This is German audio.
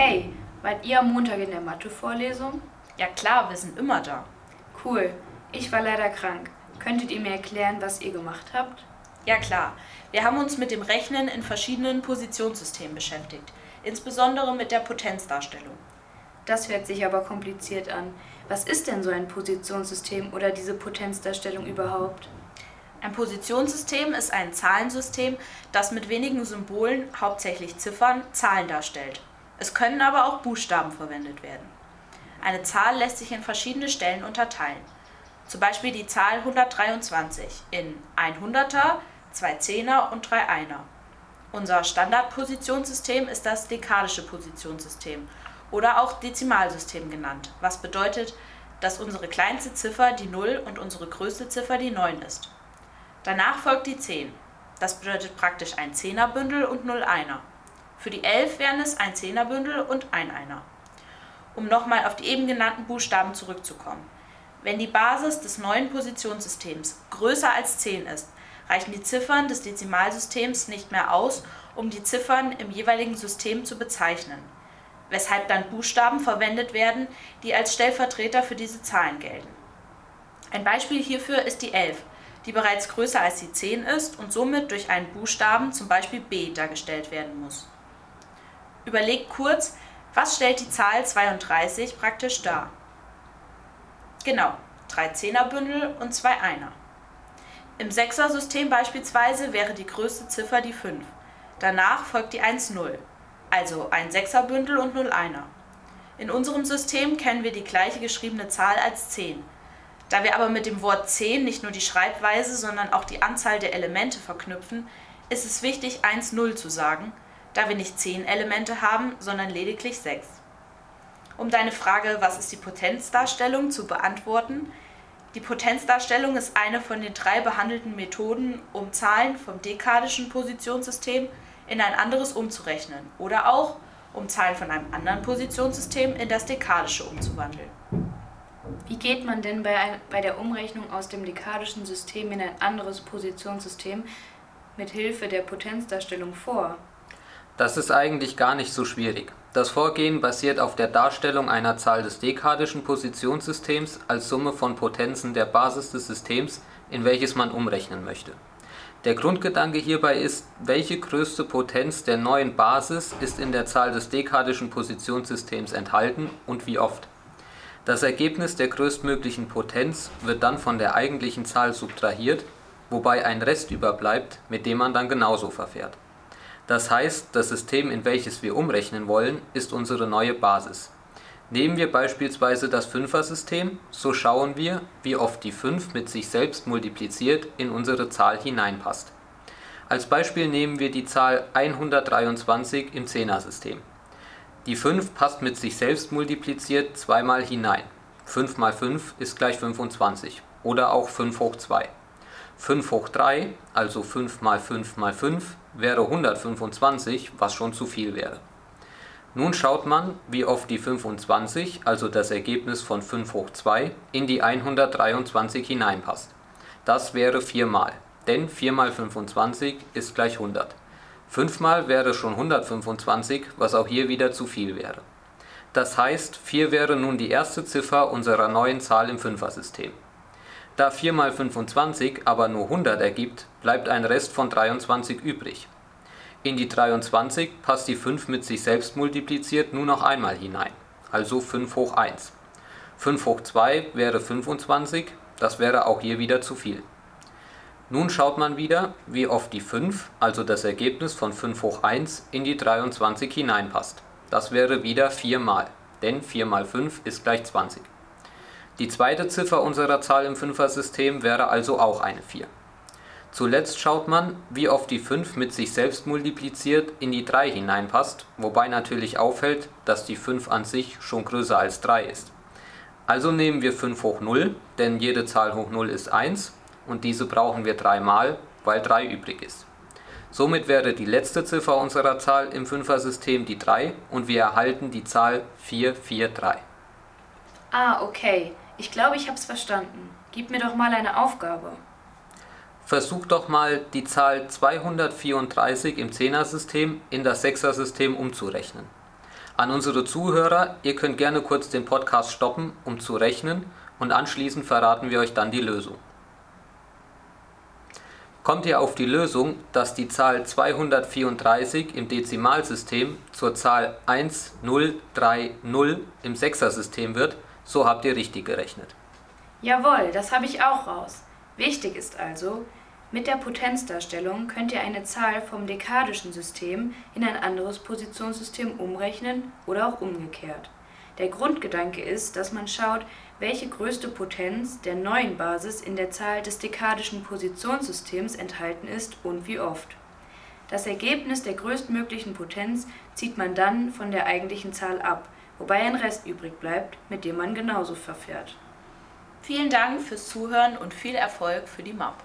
Hey, wart ihr am Montag in der Mathe-Vorlesung? Ja klar, wir sind immer da. Cool. Ich war leider krank. Könntet ihr mir erklären, was ihr gemacht habt? Ja klar, wir haben uns mit dem Rechnen in verschiedenen Positionssystemen beschäftigt, insbesondere mit der Potenzdarstellung. Das hört sich aber kompliziert an. Was ist denn so ein Positionssystem oder diese Potenzdarstellung überhaupt? Ein Positionssystem ist ein Zahlensystem, das mit wenigen Symbolen, hauptsächlich Ziffern, Zahlen darstellt. Es können aber auch Buchstaben verwendet werden. Eine Zahl lässt sich in verschiedene Stellen unterteilen. Zum Beispiel die Zahl 123 in 100er, 2 Zehner und 3 Einer. Unser Standardpositionssystem ist das dekadische Positionssystem oder auch Dezimalsystem genannt, was bedeutet, dass unsere kleinste Ziffer die 0 und unsere größte Ziffer die 9 ist. Danach folgt die 10. Das bedeutet praktisch ein Zehnerbündel und 0 Einer. Für die 11 wären es ein Zehnerbündel und ein Einer. Um nochmal auf die eben genannten Buchstaben zurückzukommen. Wenn die Basis des neuen Positionssystems größer als 10 ist, reichen die Ziffern des Dezimalsystems nicht mehr aus, um die Ziffern im jeweiligen System zu bezeichnen, weshalb dann Buchstaben verwendet werden, die als Stellvertreter für diese Zahlen gelten. Ein Beispiel hierfür ist die 11, die bereits größer als die 10 ist und somit durch einen Buchstaben, zum Beispiel B, dargestellt werden muss. Überlegt kurz, was stellt die Zahl 32 praktisch dar? Genau, drei Zehnerbündel und zwei Einer. Im Sechser-System beispielsweise wäre die größte Ziffer die 5. Danach folgt die 1-0, also ein Sechserbündel und 0 Einer. In unserem System kennen wir die gleiche geschriebene Zahl als 10. Da wir aber mit dem Wort 10 nicht nur die Schreibweise, sondern auch die Anzahl der Elemente verknüpfen, ist es wichtig, 1-0 zu sagen, da wir nicht 10 Elemente haben, sondern lediglich 6. Um deine Frage, was ist die Potenzdarstellung, zu beantworten, die Potenzdarstellung ist eine von den drei behandelten Methoden, um Zahlen vom dekadischen Positionssystem in ein anderes umzurechnen oder auch um Zahlen von einem anderen Positionssystem in das dekadische umzuwandeln. Wie geht man denn bei, bei der Umrechnung aus dem dekadischen System in ein anderes Positionssystem mit Hilfe der Potenzdarstellung vor? Das ist eigentlich gar nicht so schwierig. Das Vorgehen basiert auf der Darstellung einer Zahl des dekadischen Positionssystems als Summe von Potenzen der Basis des Systems, in welches man umrechnen möchte. Der Grundgedanke hierbei ist, welche größte Potenz der neuen Basis ist in der Zahl des dekadischen Positionssystems enthalten und wie oft. Das Ergebnis der größtmöglichen Potenz wird dann von der eigentlichen Zahl subtrahiert, wobei ein Rest überbleibt, mit dem man dann genauso verfährt. Das heißt, das System, in welches wir umrechnen wollen, ist unsere neue Basis. Nehmen wir beispielsweise das Fünfer-System, so schauen wir, wie oft die 5 mit sich selbst multipliziert in unsere Zahl hineinpasst. Als Beispiel nehmen wir die Zahl 123 im Zehner-System. Die 5 passt mit sich selbst multipliziert zweimal hinein. 5 mal 5 ist gleich 25 oder auch 5 hoch 2. 5 hoch 3, also 5 mal 5 mal 5, wäre 125, was schon zu viel wäre. Nun schaut man, wie oft die 25, also das Ergebnis von 5 hoch 2, in die 123 hineinpasst. Das wäre 4 mal, denn 4 mal 25 ist gleich 100. 5 mal wäre schon 125, was auch hier wieder zu viel wäre. Das heißt, 4 wäre nun die erste Ziffer unserer neuen Zahl im Fünfer-System. Da 4 mal 25 aber nur 100 ergibt, bleibt ein Rest von 23 übrig. In die 23 passt die 5 mit sich selbst multipliziert nur noch einmal hinein, also 5 hoch 1. 5 hoch 2 wäre 25, das wäre auch hier wieder zu viel. Nun schaut man wieder, wie oft die 5, also das Ergebnis von 5 hoch 1, in die 23 hineinpasst. Das wäre wieder 4 mal, denn 4 mal 5 ist gleich 20. Die zweite Ziffer unserer Zahl im Fünfer-System wäre also auch eine 4. Zuletzt schaut man, wie oft die 5 mit sich selbst multipliziert in die 3 hineinpasst, wobei natürlich auffällt, dass die 5 an sich schon größer als 3 ist. Also nehmen wir 5 hoch 0, denn jede Zahl hoch 0 ist 1 und diese brauchen wir dreimal, weil 3 übrig ist. Somit wäre die letzte Ziffer unserer Zahl im Fünfer-System die 3 und wir erhalten die Zahl 443. Ah, okay. Ich glaube, ich habe es verstanden. Gib mir doch mal eine Aufgabe. Versuch doch mal die Zahl 234 im Zehnersystem in das Sechsersystem umzurechnen. An unsere Zuhörer, ihr könnt gerne kurz den Podcast stoppen, um zu rechnen und anschließend verraten wir euch dann die Lösung. Kommt ihr auf die Lösung, dass die Zahl 234 im Dezimalsystem zur Zahl 1030 im Sechsersystem wird, so habt ihr richtig gerechnet. Jawohl, das habe ich auch raus. Wichtig ist also, mit der Potenzdarstellung könnt ihr eine Zahl vom dekadischen System in ein anderes Positionssystem umrechnen oder auch umgekehrt. Der Grundgedanke ist, dass man schaut, welche größte Potenz der neuen Basis in der Zahl des dekadischen Positionssystems enthalten ist und wie oft. Das Ergebnis der größtmöglichen Potenz zieht man dann von der eigentlichen Zahl ab, wobei ein Rest übrig bleibt, mit dem man genauso verfährt. Vielen Dank fürs Zuhören und viel Erfolg für die MAP.